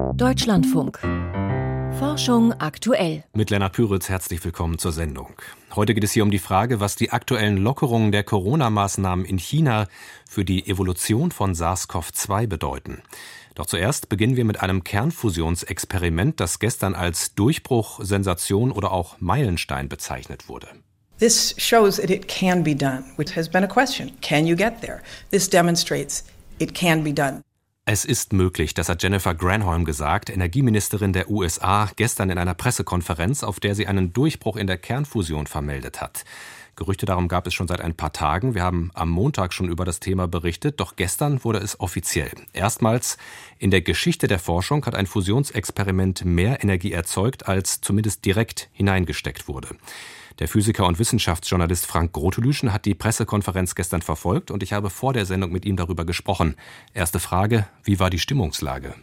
Deutschlandfunk. Forschung aktuell. Mit Lennart Püritz herzlich willkommen zur Sendung. Heute geht es hier um die Frage, was die aktuellen Lockerungen der Corona-Maßnahmen in China für die Evolution von SARS-CoV-2 bedeuten. Doch zuerst beginnen wir mit einem Kernfusionsexperiment, das gestern als Durchbruch, Sensation oder auch Meilenstein bezeichnet wurde. This shows that it can be done, which has been a question. Can you get there? This demonstrates it can be done. Es ist möglich, das hat Jennifer Granholm gesagt, Energieministerin der USA, gestern in einer Pressekonferenz, auf der sie einen Durchbruch in der Kernfusion vermeldet hat. Gerüchte darum gab es schon seit ein paar Tagen. Wir haben am Montag schon über das Thema berichtet, doch gestern wurde es offiziell. Erstmals in der Geschichte der Forschung hat ein Fusionsexperiment mehr Energie erzeugt, als zumindest direkt hineingesteckt wurde. Der Physiker und Wissenschaftsjournalist Frank Grotelüschen hat die Pressekonferenz gestern verfolgt und ich habe vor der Sendung mit ihm darüber gesprochen. Erste Frage, wie war die Stimmungslage?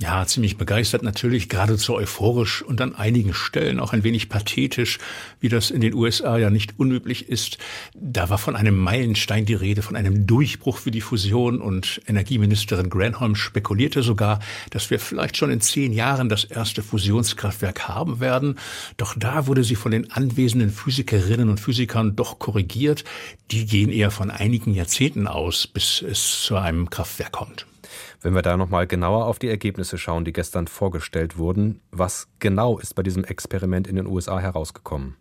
Ja, ziemlich begeistert natürlich, geradezu euphorisch und an einigen Stellen auch ein wenig pathetisch, wie das in den USA ja nicht unüblich ist. Da war von einem Meilenstein die Rede, von einem Durchbruch für die Fusion und Energieministerin Granholm spekulierte sogar, dass wir vielleicht schon in zehn Jahren das erste Fusionskraftwerk haben werden. Doch da wurde sie von den anwesenden Physikerinnen und Physikern doch korrigiert. Die gehen eher von einigen Jahrzehnten aus, bis es zu einem Kraftwerk kommt. Wenn wir da nochmal genauer auf die Ergebnisse schauen, die gestern vorgestellt wurden, was genau ist bei diesem Experiment in den USA herausgekommen?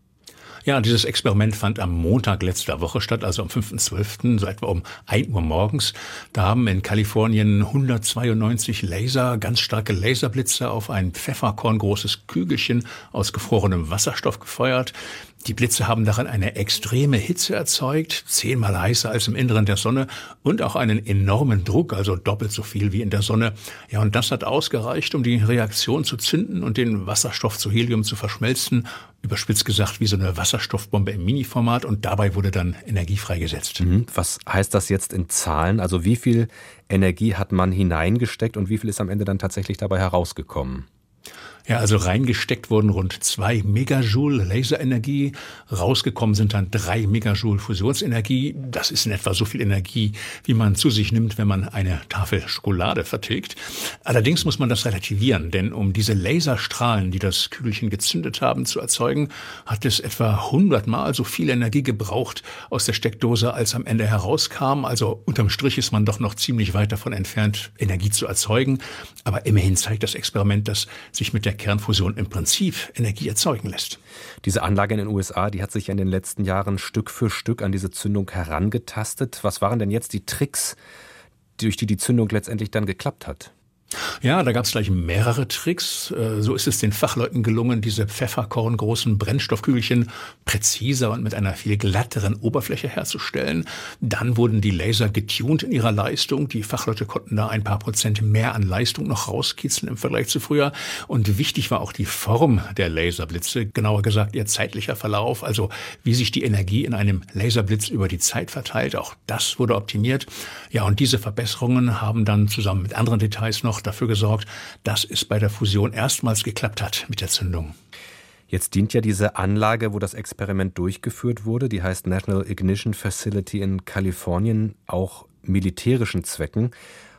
Ja, dieses Experiment fand am Montag letzter Woche statt, also am 5.12., so etwa um 1 Uhr morgens. Da haben in Kalifornien 192 Laser, ganz starke Laserblitze auf ein pfefferkorngroßes Kügelchen aus gefrorenem Wasserstoff gefeuert. Die Blitze haben darin eine extreme Hitze erzeugt, zehnmal heißer als im Inneren der Sonne und auch einen enormen Druck, also doppelt so viel wie in der Sonne. Ja, und das hat ausgereicht, um die Reaktion zu zünden und den Wasserstoff zu Helium zu verschmelzen. Überspitzt gesagt wie so eine Wasserstoffbombe im Mini-Format und dabei wurde dann Energie freigesetzt. Mhm. Was heißt das jetzt in Zahlen? Also wie viel Energie hat man hineingesteckt und wie viel ist am Ende dann tatsächlich dabei herausgekommen? Ja, also reingesteckt wurden rund zwei Megajoule Laserenergie, rausgekommen sind dann drei Megajoule Fusionsenergie. Das ist in etwa so viel Energie, wie man zu sich nimmt, wenn man eine Tafel Schokolade vertilgt. Allerdings muss man das relativieren, denn um diese Laserstrahlen, die das Kügelchen gezündet haben, zu erzeugen, hat es etwa hundertmal so viel Energie gebraucht aus der Steckdose, als am Ende herauskam. Also unterm Strich ist man doch noch ziemlich weit davon entfernt, Energie zu erzeugen. Aber immerhin zeigt das Experiment, dass sich mit der Kernfusion im Prinzip Energie erzeugen lässt. Diese Anlage in den USA, die hat sich in den letzten Jahren Stück für Stück an diese Zündung herangetastet. Was waren denn jetzt die Tricks, durch die die Zündung letztendlich dann geklappt hat? Ja, da gab es gleich mehrere Tricks. Äh, so ist es den Fachleuten gelungen, diese pfefferkorngroßen Brennstoffkügelchen präziser und mit einer viel glatteren Oberfläche herzustellen. Dann wurden die Laser getuned in ihrer Leistung. Die Fachleute konnten da ein paar Prozent mehr an Leistung noch rauskitzeln im Vergleich zu früher. Und wichtig war auch die Form der Laserblitze, genauer gesagt ihr zeitlicher Verlauf, also wie sich die Energie in einem Laserblitz über die Zeit verteilt. Auch das wurde optimiert. Ja, und diese Verbesserungen haben dann zusammen mit anderen Details noch noch dafür gesorgt, dass es bei der Fusion erstmals geklappt hat mit der Zündung. Jetzt dient ja diese Anlage, wo das Experiment durchgeführt wurde, die heißt National Ignition Facility in Kalifornien, auch militärischen Zwecken.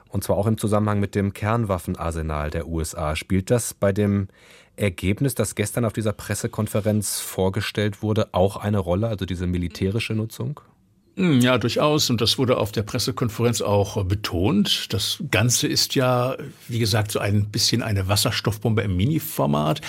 Und zwar auch im Zusammenhang mit dem Kernwaffenarsenal der USA. Spielt das bei dem Ergebnis, das gestern auf dieser Pressekonferenz vorgestellt wurde, auch eine Rolle, also diese militärische Nutzung? Hm, ja, durchaus. Und das wurde auf der Pressekonferenz auch betont. Das Ganze ist ja, wie gesagt, so ein bisschen eine Wasserstoffbombe im Mini-Format.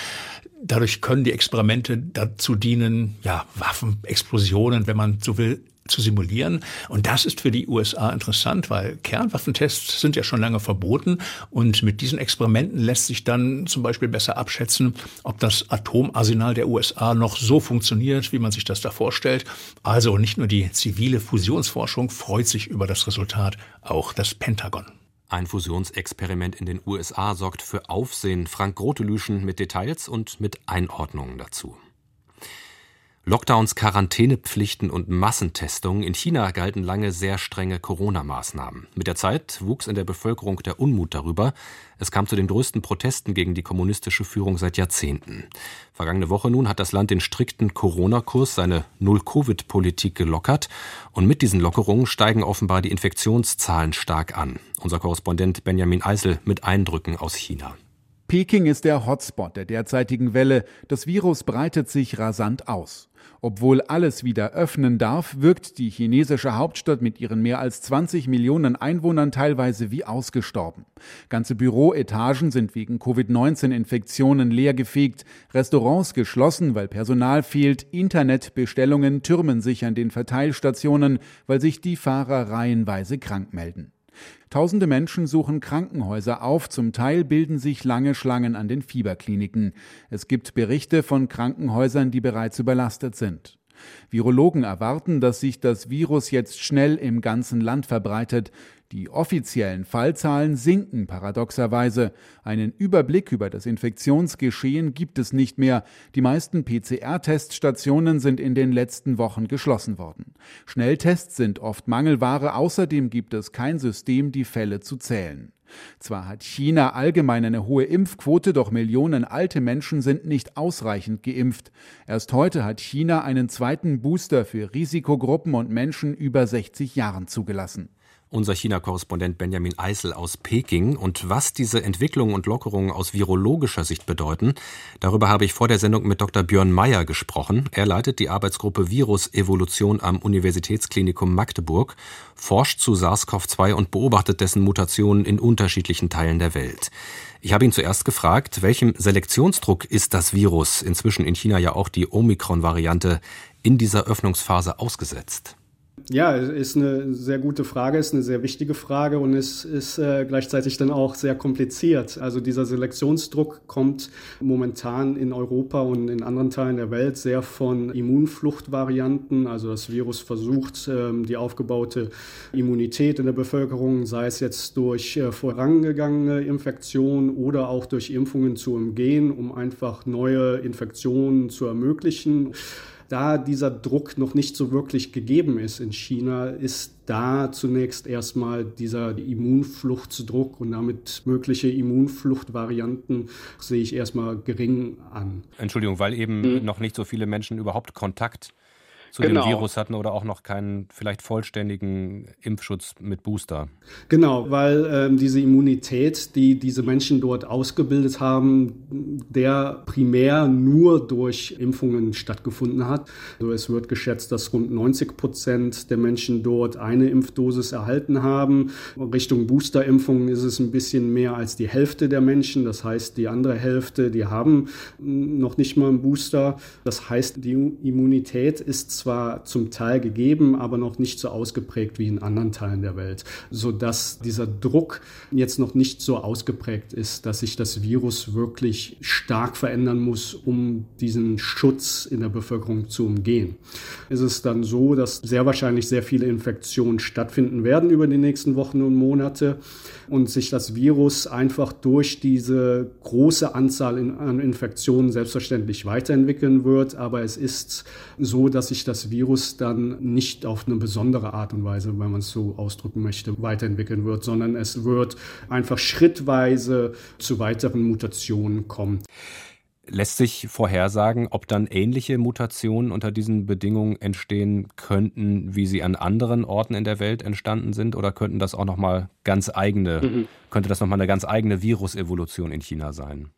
Dadurch können die Experimente dazu dienen, ja, Waffenexplosionen, wenn man so will, zu simulieren. Und das ist für die USA interessant, weil Kernwaffentests sind ja schon lange verboten. Und mit diesen Experimenten lässt sich dann zum Beispiel besser abschätzen, ob das Atomarsenal der USA noch so funktioniert, wie man sich das da vorstellt. Also nicht nur die zivile Fusionsforschung freut sich über das Resultat, auch das Pentagon. Ein Fusionsexperiment in den USA sorgt für Aufsehen. Frank Grotelüschen mit Details und mit Einordnungen dazu. Lockdowns, Quarantänepflichten und Massentestungen. In China galten lange sehr strenge Corona-Maßnahmen. Mit der Zeit wuchs in der Bevölkerung der Unmut darüber. Es kam zu den größten Protesten gegen die kommunistische Führung seit Jahrzehnten. Vergangene Woche nun hat das Land den strikten Corona-Kurs, seine Null-Covid-Politik gelockert. Und mit diesen Lockerungen steigen offenbar die Infektionszahlen stark an. Unser Korrespondent Benjamin Eisel mit Eindrücken aus China. Peking ist der Hotspot der derzeitigen Welle. Das Virus breitet sich rasant aus. Obwohl alles wieder öffnen darf, wirkt die chinesische Hauptstadt mit ihren mehr als 20 Millionen Einwohnern teilweise wie ausgestorben. Ganze Büroetagen sind wegen Covid-19-Infektionen leergefegt, Restaurants geschlossen, weil Personal fehlt, Internetbestellungen türmen sich an den Verteilstationen, weil sich die Fahrer reihenweise krank melden. Tausende Menschen suchen Krankenhäuser auf, zum Teil bilden sich lange Schlangen an den Fieberkliniken. Es gibt Berichte von Krankenhäusern, die bereits überlastet sind. Virologen erwarten, dass sich das Virus jetzt schnell im ganzen Land verbreitet. Die offiziellen Fallzahlen sinken paradoxerweise. Einen Überblick über das Infektionsgeschehen gibt es nicht mehr. Die meisten PCR-Teststationen sind in den letzten Wochen geschlossen worden. Schnelltests sind oft Mangelware. Außerdem gibt es kein System, die Fälle zu zählen. Zwar hat China allgemein eine hohe Impfquote, doch Millionen alte Menschen sind nicht ausreichend geimpft. Erst heute hat China einen zweiten Booster für Risikogruppen und Menschen über 60 Jahren zugelassen unser China-Korrespondent Benjamin Eisel aus Peking. Und was diese Entwicklungen und Lockerungen aus virologischer Sicht bedeuten, darüber habe ich vor der Sendung mit Dr. Björn Meyer gesprochen. Er leitet die Arbeitsgruppe Virus-Evolution am Universitätsklinikum Magdeburg, forscht zu SARS-CoV-2 und beobachtet dessen Mutationen in unterschiedlichen Teilen der Welt. Ich habe ihn zuerst gefragt, welchem Selektionsdruck ist das Virus, inzwischen in China ja auch die Omikron-Variante, in dieser Öffnungsphase ausgesetzt? Ja, ist eine sehr gute Frage, ist eine sehr wichtige Frage und es ist äh, gleichzeitig dann auch sehr kompliziert. Also dieser Selektionsdruck kommt momentan in Europa und in anderen Teilen der Welt sehr von Immunfluchtvarianten. Also das Virus versucht, ähm, die aufgebaute Immunität in der Bevölkerung, sei es jetzt durch äh, vorangegangene Infektionen oder auch durch Impfungen zu umgehen, um einfach neue Infektionen zu ermöglichen da dieser Druck noch nicht so wirklich gegeben ist in China, ist da zunächst erstmal dieser Immunfluchtsdruck und damit mögliche Immunfluchtvarianten sehe ich erstmal gering an. Entschuldigung, weil eben mhm. noch nicht so viele Menschen überhaupt Kontakt zu genau. dem Virus hatten oder auch noch keinen vielleicht vollständigen Impfschutz mit Booster. Genau, weil ähm, diese Immunität, die diese Menschen dort ausgebildet haben, der primär nur durch Impfungen stattgefunden hat. Also es wird geschätzt, dass rund 90 Prozent der Menschen dort eine Impfdosis erhalten haben. Richtung Boosterimpfungen ist es ein bisschen mehr als die Hälfte der Menschen. Das heißt, die andere Hälfte, die haben noch nicht mal einen Booster. Das heißt, die Immunität ist zwar zum Teil gegeben, aber noch nicht so ausgeprägt wie in anderen Teilen der Welt, sodass dieser Druck jetzt noch nicht so ausgeprägt ist, dass sich das Virus wirklich stark verändern muss, um diesen Schutz in der Bevölkerung zu umgehen. Es ist dann so, dass sehr wahrscheinlich sehr viele Infektionen stattfinden werden über die nächsten Wochen und Monate und sich das Virus einfach durch diese große Anzahl an Infektionen selbstverständlich weiterentwickeln wird. Aber es ist so, dass sich das Virus dann nicht auf eine besondere Art und Weise, wenn man es so ausdrücken möchte, weiterentwickeln wird, sondern es wird einfach schrittweise zu weiteren Mutationen kommen. Lässt sich vorhersagen, ob dann ähnliche Mutationen unter diesen Bedingungen entstehen könnten, wie sie an anderen Orten in der Welt entstanden sind, oder könnten das auch noch mal ganz eigene, mhm. könnte das noch mal eine ganz eigene Virusevolution in China sein?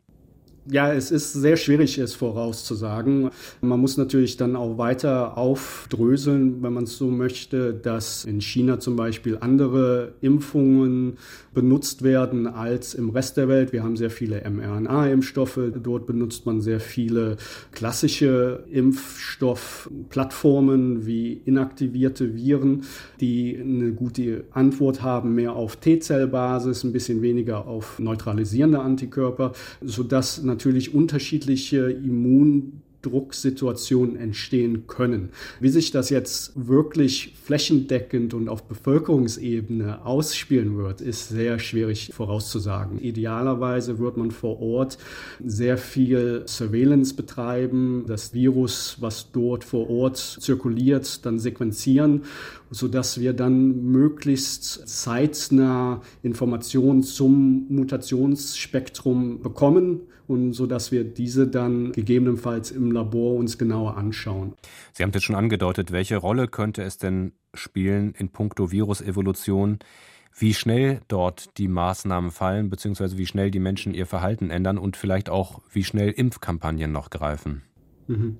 Ja, es ist sehr schwierig, es vorauszusagen. Man muss natürlich dann auch weiter aufdröseln, wenn man es so möchte, dass in China zum Beispiel andere Impfungen benutzt werden als im Rest der Welt. Wir haben sehr viele mRNA-Impfstoffe. Dort benutzt man sehr viele klassische Impfstoffplattformen wie inaktivierte Viren, die eine gute Antwort haben, mehr auf T-Zell-Basis, ein bisschen weniger auf neutralisierende Antikörper, sodass natürlich unterschiedliche Immun Drucksituationen entstehen können. Wie sich das jetzt wirklich flächendeckend und auf Bevölkerungsebene ausspielen wird, ist sehr schwierig vorauszusagen. Idealerweise wird man vor Ort sehr viel Surveillance betreiben, das Virus, was dort vor Ort zirkuliert, dann sequenzieren sodass wir dann möglichst zeitnah Informationen zum Mutationsspektrum bekommen und so dass wir diese dann gegebenenfalls im Labor uns genauer anschauen. Sie haben jetzt schon angedeutet, welche Rolle könnte es denn spielen in puncto Virusevolution, wie schnell dort die Maßnahmen fallen, beziehungsweise wie schnell die Menschen ihr Verhalten ändern und vielleicht auch, wie schnell Impfkampagnen noch greifen. Mhm.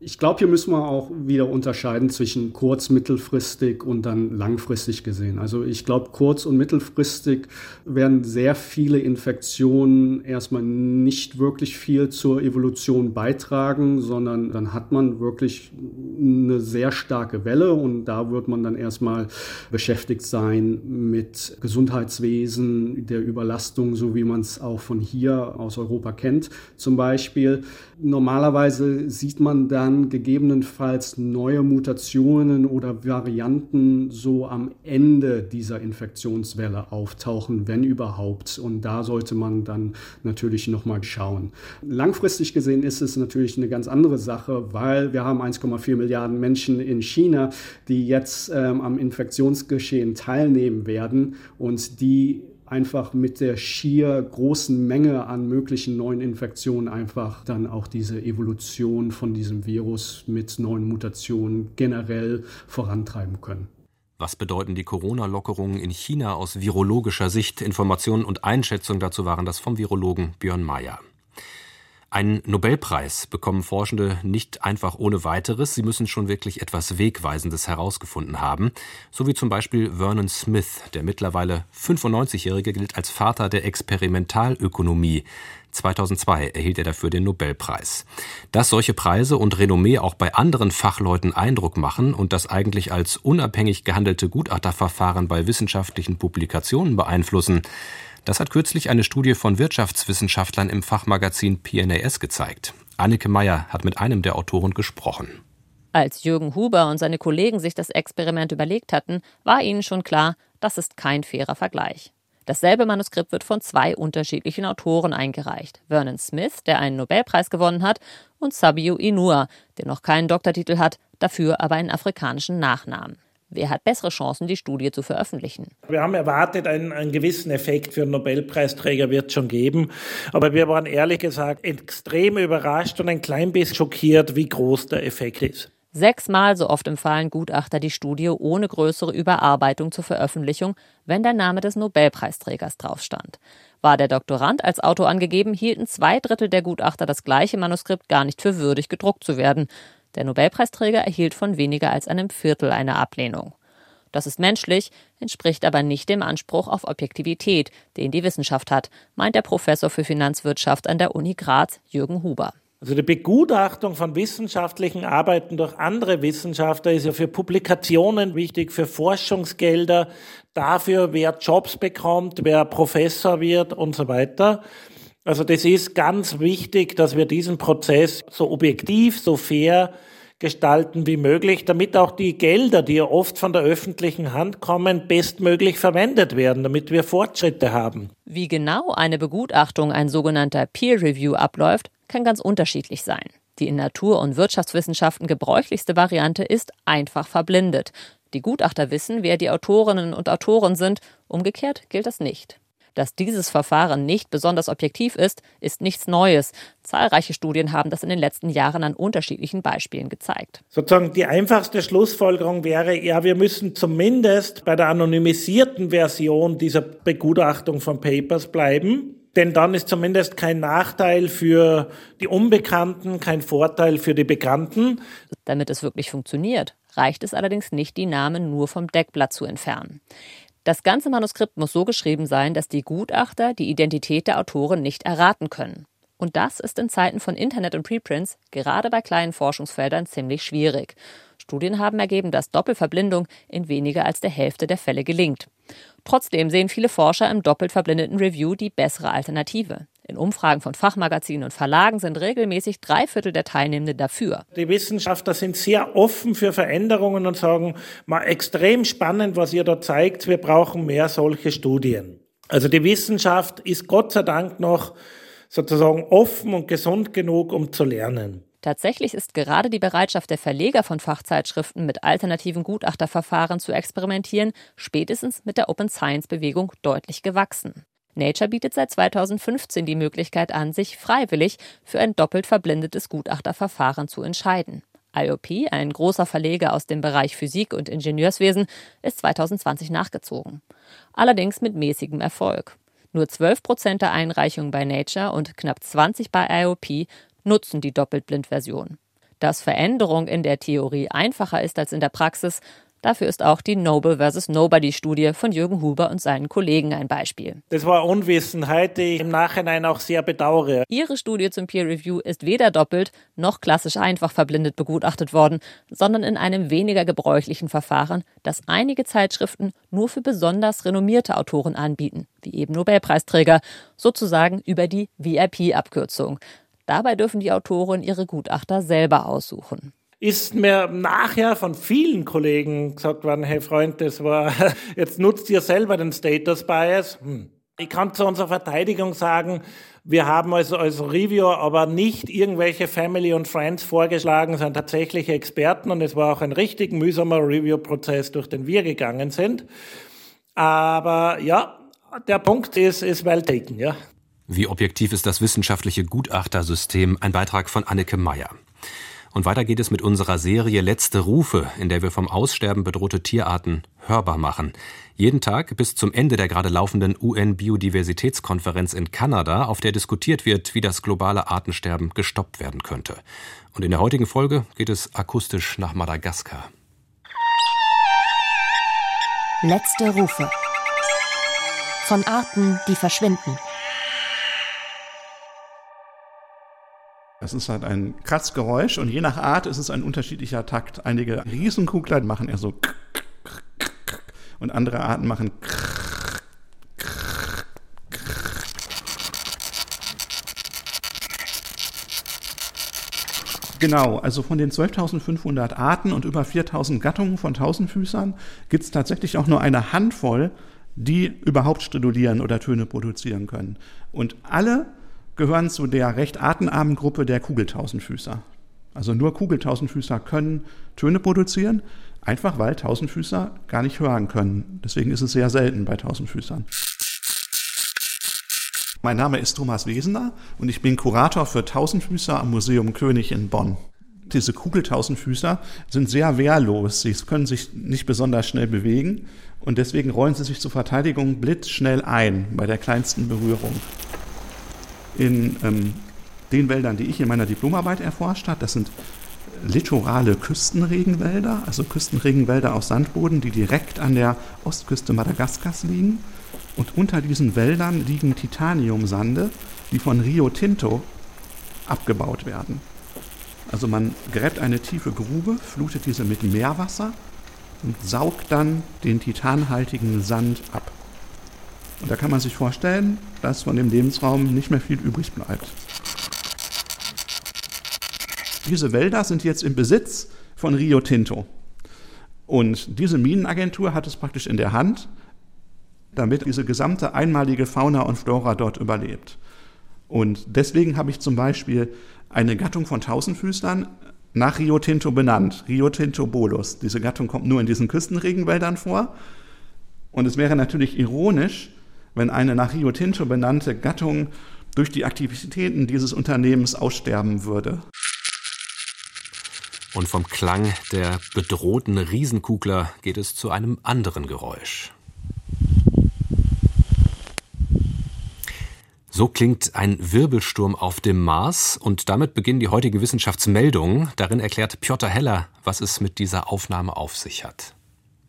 Ich glaube, hier müssen wir auch wieder unterscheiden zwischen kurz-, mittelfristig und dann langfristig gesehen. Also ich glaube, kurz- und mittelfristig werden sehr viele Infektionen erstmal nicht wirklich viel zur Evolution beitragen, sondern dann hat man wirklich eine sehr starke Welle und da wird man dann erstmal beschäftigt sein mit Gesundheitswesen, der Überlastung, so wie man es auch von hier aus Europa kennt zum Beispiel. Normalerweise sieht man dann gegebenenfalls neue Mutationen oder Varianten so am Ende dieser Infektionswelle auftauchen, wenn überhaupt. Und da sollte man dann natürlich nochmal schauen. Langfristig gesehen ist es natürlich eine ganz andere Sache, weil wir haben 1,4 Milliarden Menschen in China, die jetzt ähm, am Infektionsgeschehen teilnehmen werden und die einfach mit der schier großen Menge an möglichen neuen Infektionen einfach dann auch diese Evolution von diesem Virus mit neuen Mutationen generell vorantreiben können. Was bedeuten die Corona-Lockerungen in China aus virologischer Sicht? Informationen und Einschätzungen dazu waren das vom Virologen Björn Mayer. Einen Nobelpreis bekommen Forschende nicht einfach ohne weiteres, sie müssen schon wirklich etwas Wegweisendes herausgefunden haben, so wie zum Beispiel Vernon Smith, der mittlerweile 95-Jährige gilt als Vater der Experimentalökonomie. 2002 erhielt er dafür den Nobelpreis. Dass solche Preise und Renommee auch bei anderen Fachleuten Eindruck machen und das eigentlich als unabhängig gehandelte Gutachterverfahren bei wissenschaftlichen Publikationen beeinflussen, das hat kürzlich eine Studie von Wirtschaftswissenschaftlern im Fachmagazin PNAS gezeigt. Annike Meyer hat mit einem der Autoren gesprochen. Als Jürgen Huber und seine Kollegen sich das Experiment überlegt hatten, war ihnen schon klar, das ist kein fairer Vergleich. Dasselbe Manuskript wird von zwei unterschiedlichen Autoren eingereicht. Vernon Smith, der einen Nobelpreis gewonnen hat, und Sabiu Inua, der noch keinen Doktortitel hat, dafür aber einen afrikanischen Nachnamen. Wer hat bessere Chancen, die Studie zu veröffentlichen? Wir haben erwartet, einen, einen gewissen Effekt für einen Nobelpreisträger wird es schon geben. Aber wir waren ehrlich gesagt extrem überrascht und ein klein bisschen schockiert, wie groß der Effekt ist. Sechsmal so oft empfahlen Gutachter die Studie ohne größere Überarbeitung zur Veröffentlichung, wenn der Name des Nobelpreisträgers drauf stand. War der Doktorand als Autor angegeben, hielten zwei Drittel der Gutachter das gleiche Manuskript gar nicht für würdig gedruckt zu werden. Der Nobelpreisträger erhielt von weniger als einem Viertel eine Ablehnung. Das ist menschlich, entspricht aber nicht dem Anspruch auf Objektivität, den die Wissenschaft hat, meint der Professor für Finanzwirtschaft an der Uni Graz, Jürgen Huber. Also die Begutachtung von wissenschaftlichen Arbeiten durch andere Wissenschaftler ist ja für Publikationen wichtig, für Forschungsgelder, dafür, wer Jobs bekommt, wer Professor wird und so weiter. Also das ist ganz wichtig, dass wir diesen Prozess so objektiv, so fair gestalten wie möglich, damit auch die Gelder, die ja oft von der öffentlichen Hand kommen, bestmöglich verwendet werden, damit wir Fortschritte haben. Wie genau eine Begutachtung, ein sogenannter Peer Review abläuft, kann ganz unterschiedlich sein. Die in Natur- und Wirtschaftswissenschaften gebräuchlichste Variante ist einfach verblindet. Die Gutachter wissen, wer die Autorinnen und Autoren sind, umgekehrt gilt das nicht. Dass dieses Verfahren nicht besonders objektiv ist, ist nichts Neues. Zahlreiche Studien haben das in den letzten Jahren an unterschiedlichen Beispielen gezeigt. Sozusagen die einfachste Schlussfolgerung wäre, ja, wir müssen zumindest bei der anonymisierten Version dieser Begutachtung von Papers bleiben. Denn dann ist zumindest kein Nachteil für die Unbekannten, kein Vorteil für die Bekannten. Damit es wirklich funktioniert, reicht es allerdings nicht, die Namen nur vom Deckblatt zu entfernen. Das ganze Manuskript muss so geschrieben sein, dass die Gutachter die Identität der Autoren nicht erraten können. Und das ist in Zeiten von Internet und Preprints gerade bei kleinen Forschungsfeldern ziemlich schwierig. Studien haben ergeben, dass Doppelverblindung in weniger als der Hälfte der Fälle gelingt. Trotzdem sehen viele Forscher im doppelt verblindeten Review die bessere Alternative. In Umfragen von Fachmagazinen und Verlagen sind regelmäßig drei Viertel der Teilnehmenden dafür. Die Wissenschaftler sind sehr offen für Veränderungen und sagen, mal extrem spannend, was ihr da zeigt. Wir brauchen mehr solche Studien. Also die Wissenschaft ist Gott sei Dank noch sozusagen offen und gesund genug, um zu lernen. Tatsächlich ist gerade die Bereitschaft der Verleger von Fachzeitschriften mit alternativen Gutachterverfahren zu experimentieren spätestens mit der Open Science Bewegung deutlich gewachsen. Nature bietet seit 2015 die Möglichkeit an, sich freiwillig für ein doppelt verblindetes Gutachterverfahren zu entscheiden. IOP, ein großer Verleger aus dem Bereich Physik und Ingenieurswesen, ist 2020 nachgezogen. Allerdings mit mäßigem Erfolg. Nur 12 Prozent der Einreichungen bei Nature und knapp 20 bei IOP nutzen die Doppelblindversion. Dass Veränderung in der Theorie einfacher ist als in der Praxis, Dafür ist auch die Noble vs. Nobody-Studie von Jürgen Huber und seinen Kollegen ein Beispiel. Das war Unwissenheit, die ich im Nachhinein auch sehr bedauere. Ihre Studie zum Peer Review ist weder doppelt noch klassisch einfach verblindet begutachtet worden, sondern in einem weniger gebräuchlichen Verfahren, das einige Zeitschriften nur für besonders renommierte Autoren anbieten, wie eben Nobelpreisträger, sozusagen über die VIP-Abkürzung. Dabei dürfen die Autoren ihre Gutachter selber aussuchen ist mir nachher von vielen Kollegen gesagt worden, hey Freund, das war, jetzt nutzt ihr selber den Status Bias. Hm. Ich kann zu unserer Verteidigung sagen, wir haben also als Reviewer aber nicht irgendwelche Family und Friends vorgeschlagen, sondern tatsächliche Experten und es war auch ein richtig mühsamer Review-Prozess, durch den wir gegangen sind. Aber ja, der Punkt ist, ist well taken, ja. Wie objektiv ist das wissenschaftliche Gutachtersystem? Ein Beitrag von Anneke Meyer. Und weiter geht es mit unserer Serie Letzte Rufe, in der wir vom Aussterben bedrohte Tierarten hörbar machen. Jeden Tag bis zum Ende der gerade laufenden UN-Biodiversitätskonferenz in Kanada, auf der diskutiert wird, wie das globale Artensterben gestoppt werden könnte. Und in der heutigen Folge geht es akustisch nach Madagaskar. Letzte Rufe. Von Arten, die verschwinden. Das ist halt ein Kratzgeräusch und je nach Art ist es ein unterschiedlicher Takt. Einige Riesenkugler machen eher so und andere Arten machen Genau, also von den 12.500 Arten und über 4.000 Gattungen von Tausendfüßern gibt es tatsächlich auch nur eine Handvoll, die überhaupt stridulieren oder Töne produzieren können. Und alle gehören zu der recht artenarmen Gruppe der Kugeltausendfüßer. Also nur Kugeltausendfüßer können Töne produzieren, einfach weil Tausendfüßer gar nicht hören können. Deswegen ist es sehr selten bei Tausendfüßern. Mein Name ist Thomas Wesener und ich bin Kurator für Tausendfüßer am Museum König in Bonn. Diese Kugeltausendfüßer sind sehr wehrlos. Sie können sich nicht besonders schnell bewegen und deswegen rollen sie sich zur Verteidigung blitzschnell ein bei der kleinsten Berührung in ähm, den Wäldern, die ich in meiner Diplomarbeit erforscht habe. Das sind litorale Küstenregenwälder, also Küstenregenwälder aus Sandboden, die direkt an der Ostküste Madagaskars liegen. Und unter diesen Wäldern liegen Titaniumsande, die von Rio Tinto abgebaut werden. Also man gräbt eine tiefe Grube, flutet diese mit Meerwasser und saugt dann den titanhaltigen Sand ab. Und da kann man sich vorstellen, dass von dem Lebensraum nicht mehr viel übrig bleibt. Diese Wälder sind jetzt im Besitz von Rio Tinto. Und diese Minenagentur hat es praktisch in der Hand, damit diese gesamte einmalige Fauna und Flora dort überlebt. Und deswegen habe ich zum Beispiel eine Gattung von Tausendfüßlern nach Rio Tinto benannt, Rio Tinto bolus. Diese Gattung kommt nur in diesen Küstenregenwäldern vor. Und es wäre natürlich ironisch, wenn eine nach Rio Tinto benannte Gattung durch die Aktivitäten dieses Unternehmens aussterben würde. Und vom Klang der bedrohten Riesenkugler geht es zu einem anderen Geräusch. So klingt ein Wirbelsturm auf dem Mars und damit beginnen die heutigen Wissenschaftsmeldungen. Darin erklärt Piotr Heller, was es mit dieser Aufnahme auf sich hat.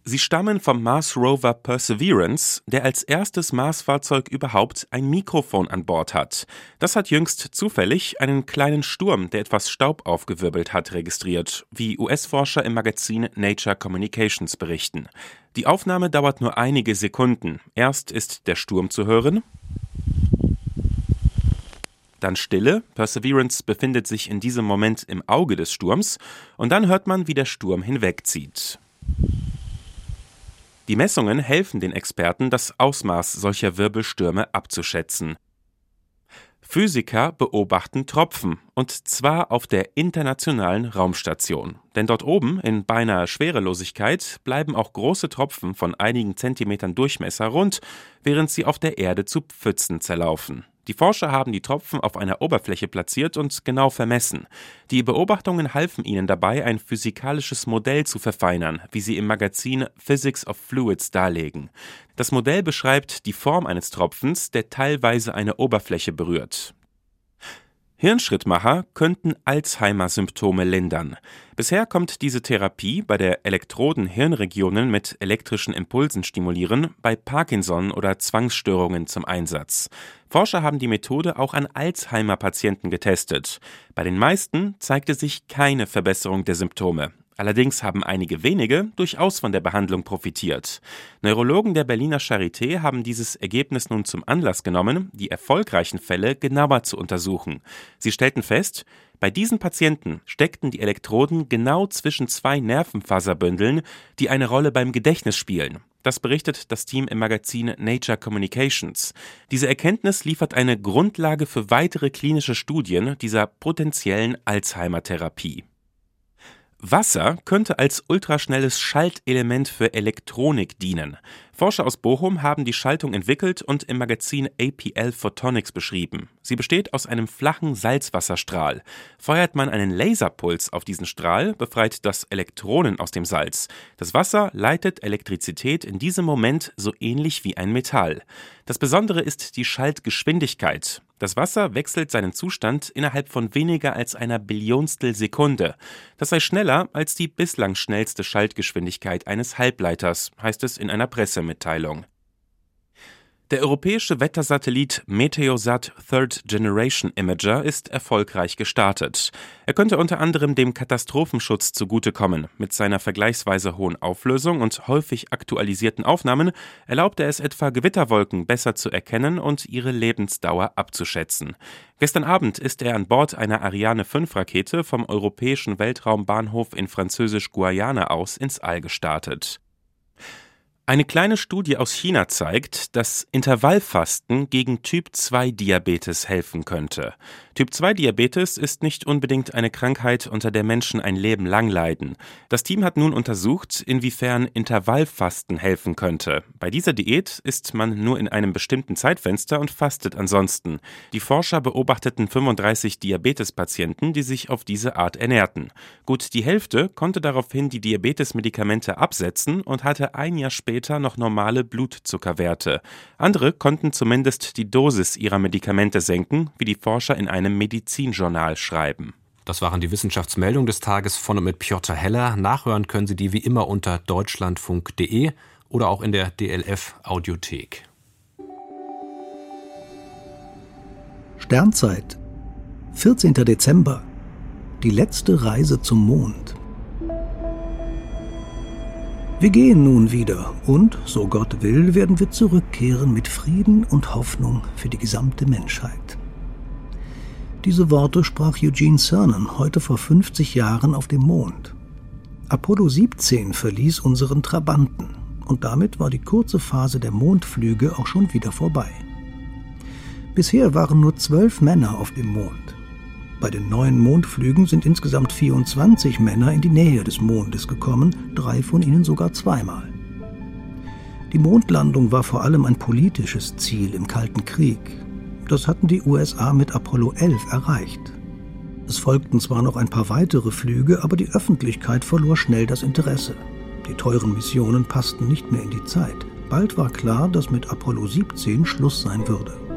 Sie stammen vom Mars Rover Perseverance, der als erstes Marsfahrzeug überhaupt ein Mikrofon an Bord hat. Das hat jüngst zufällig einen kleinen Sturm, der etwas Staub aufgewirbelt hat, registriert, wie US-Forscher im Magazin Nature Communications berichten. Die Aufnahme dauert nur einige Sekunden. Erst ist der Sturm zu hören. Dann Stille. Perseverance befindet sich in diesem Moment im Auge des Sturms. Und dann hört man, wie der Sturm hinwegzieht. Die Messungen helfen den Experten, das Ausmaß solcher Wirbelstürme abzuschätzen. Physiker beobachten Tropfen, und zwar auf der Internationalen Raumstation. Denn dort oben, in beinahe Schwerelosigkeit, bleiben auch große Tropfen von einigen Zentimetern Durchmesser rund, während sie auf der Erde zu Pfützen zerlaufen. Die Forscher haben die Tropfen auf einer Oberfläche platziert und genau vermessen. Die Beobachtungen halfen ihnen dabei, ein physikalisches Modell zu verfeinern, wie sie im Magazin Physics of Fluids darlegen. Das Modell beschreibt die Form eines Tropfens, der teilweise eine Oberfläche berührt. Hirnschrittmacher könnten Alzheimer-Symptome lindern. Bisher kommt diese Therapie bei der Elektroden Hirnregionen mit elektrischen Impulsen stimulieren bei Parkinson oder Zwangsstörungen zum Einsatz. Forscher haben die Methode auch an Alzheimer-Patienten getestet. Bei den meisten zeigte sich keine Verbesserung der Symptome. Allerdings haben einige wenige durchaus von der Behandlung profitiert. Neurologen der Berliner Charité haben dieses Ergebnis nun zum Anlass genommen, die erfolgreichen Fälle genauer zu untersuchen. Sie stellten fest, bei diesen Patienten steckten die Elektroden genau zwischen zwei Nervenfaserbündeln, die eine Rolle beim Gedächtnis spielen. Das berichtet das Team im Magazin Nature Communications. Diese Erkenntnis liefert eine Grundlage für weitere klinische Studien dieser potenziellen Alzheimer-Therapie. Wasser könnte als ultraschnelles Schaltelement für Elektronik dienen. Forscher aus Bochum haben die Schaltung entwickelt und im Magazin APL Photonics beschrieben. Sie besteht aus einem flachen Salzwasserstrahl. Feuert man einen Laserpuls auf diesen Strahl, befreit das Elektronen aus dem Salz. Das Wasser leitet Elektrizität in diesem Moment so ähnlich wie ein Metall. Das Besondere ist die Schaltgeschwindigkeit. Das Wasser wechselt seinen Zustand innerhalb von weniger als einer Billionstel Sekunde. Das sei schneller als die bislang schnellste Schaltgeschwindigkeit eines Halbleiters, heißt es in einer Pressemitteilung. Der europäische Wettersatellit Meteosat Third Generation Imager ist erfolgreich gestartet. Er könnte unter anderem dem Katastrophenschutz zugutekommen. Mit seiner vergleichsweise hohen Auflösung und häufig aktualisierten Aufnahmen erlaubt er es etwa Gewitterwolken besser zu erkennen und ihre Lebensdauer abzuschätzen. Gestern Abend ist er an Bord einer Ariane 5 Rakete vom europäischen Weltraumbahnhof in französisch-Guayana aus ins All gestartet. Eine kleine Studie aus China zeigt, dass Intervallfasten gegen Typ-2-Diabetes helfen könnte. Typ-2-Diabetes ist nicht unbedingt eine Krankheit, unter der Menschen ein Leben lang leiden. Das Team hat nun untersucht, inwiefern Intervallfasten helfen könnte. Bei dieser Diät ist man nur in einem bestimmten Zeitfenster und fastet ansonsten. Die Forscher beobachteten 35 Diabetespatienten, die sich auf diese Art ernährten. Gut die Hälfte konnte daraufhin die Diabetesmedikamente absetzen und hatte ein Jahr später noch normale Blutzuckerwerte. Andere konnten zumindest die Dosis ihrer Medikamente senken, wie die Forscher in einem Medizinjournal schreiben. Das waren die Wissenschaftsmeldungen des Tages von und mit Piotr Heller. Nachhören können Sie die wie immer unter deutschlandfunk.de oder auch in der DLF Audiothek. Sternzeit, 14. Dezember. Die letzte Reise zum Mond. Wir gehen nun wieder und, so Gott will, werden wir zurückkehren mit Frieden und Hoffnung für die gesamte Menschheit. Diese Worte sprach Eugene Cernan heute vor 50 Jahren auf dem Mond. Apollo 17 verließ unseren Trabanten und damit war die kurze Phase der Mondflüge auch schon wieder vorbei. Bisher waren nur zwölf Männer auf dem Mond. Bei den neuen Mondflügen sind insgesamt 24 Männer in die Nähe des Mondes gekommen, drei von ihnen sogar zweimal. Die Mondlandung war vor allem ein politisches Ziel im Kalten Krieg. Das hatten die USA mit Apollo 11 erreicht. Es folgten zwar noch ein paar weitere Flüge, aber die Öffentlichkeit verlor schnell das Interesse. Die teuren Missionen passten nicht mehr in die Zeit. Bald war klar, dass mit Apollo 17 Schluss sein würde.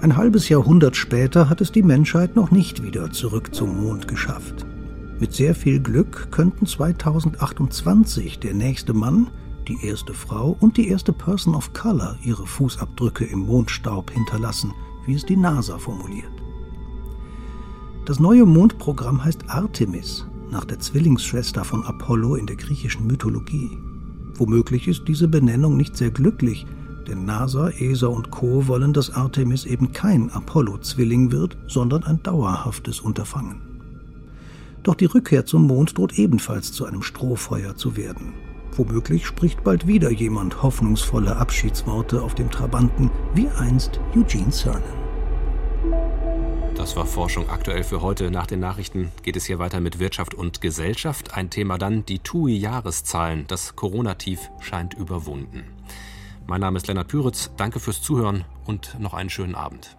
Ein halbes Jahrhundert später hat es die Menschheit noch nicht wieder zurück zum Mond geschafft. Mit sehr viel Glück könnten 2028 der nächste Mann, die erste Frau und die erste Person of Color ihre Fußabdrücke im Mondstaub hinterlassen, wie es die NASA formuliert. Das neue Mondprogramm heißt Artemis, nach der Zwillingsschwester von Apollo in der griechischen Mythologie. Womöglich ist diese Benennung nicht sehr glücklich, denn NASA, ESA und Co. wollen, dass Artemis eben kein Apollo-Zwilling wird, sondern ein dauerhaftes Unterfangen. Doch die Rückkehr zum Mond droht ebenfalls zu einem Strohfeuer zu werden. Womöglich spricht bald wieder jemand hoffnungsvolle Abschiedsworte auf dem Trabanten, wie einst Eugene Cernan. Das war Forschung aktuell für heute. Nach den Nachrichten geht es hier weiter mit Wirtschaft und Gesellschaft. Ein Thema dann die TUI-Jahreszahlen. Das Corona-Tief scheint überwunden. Mein Name ist Lennart Püritz. Danke fürs Zuhören und noch einen schönen Abend.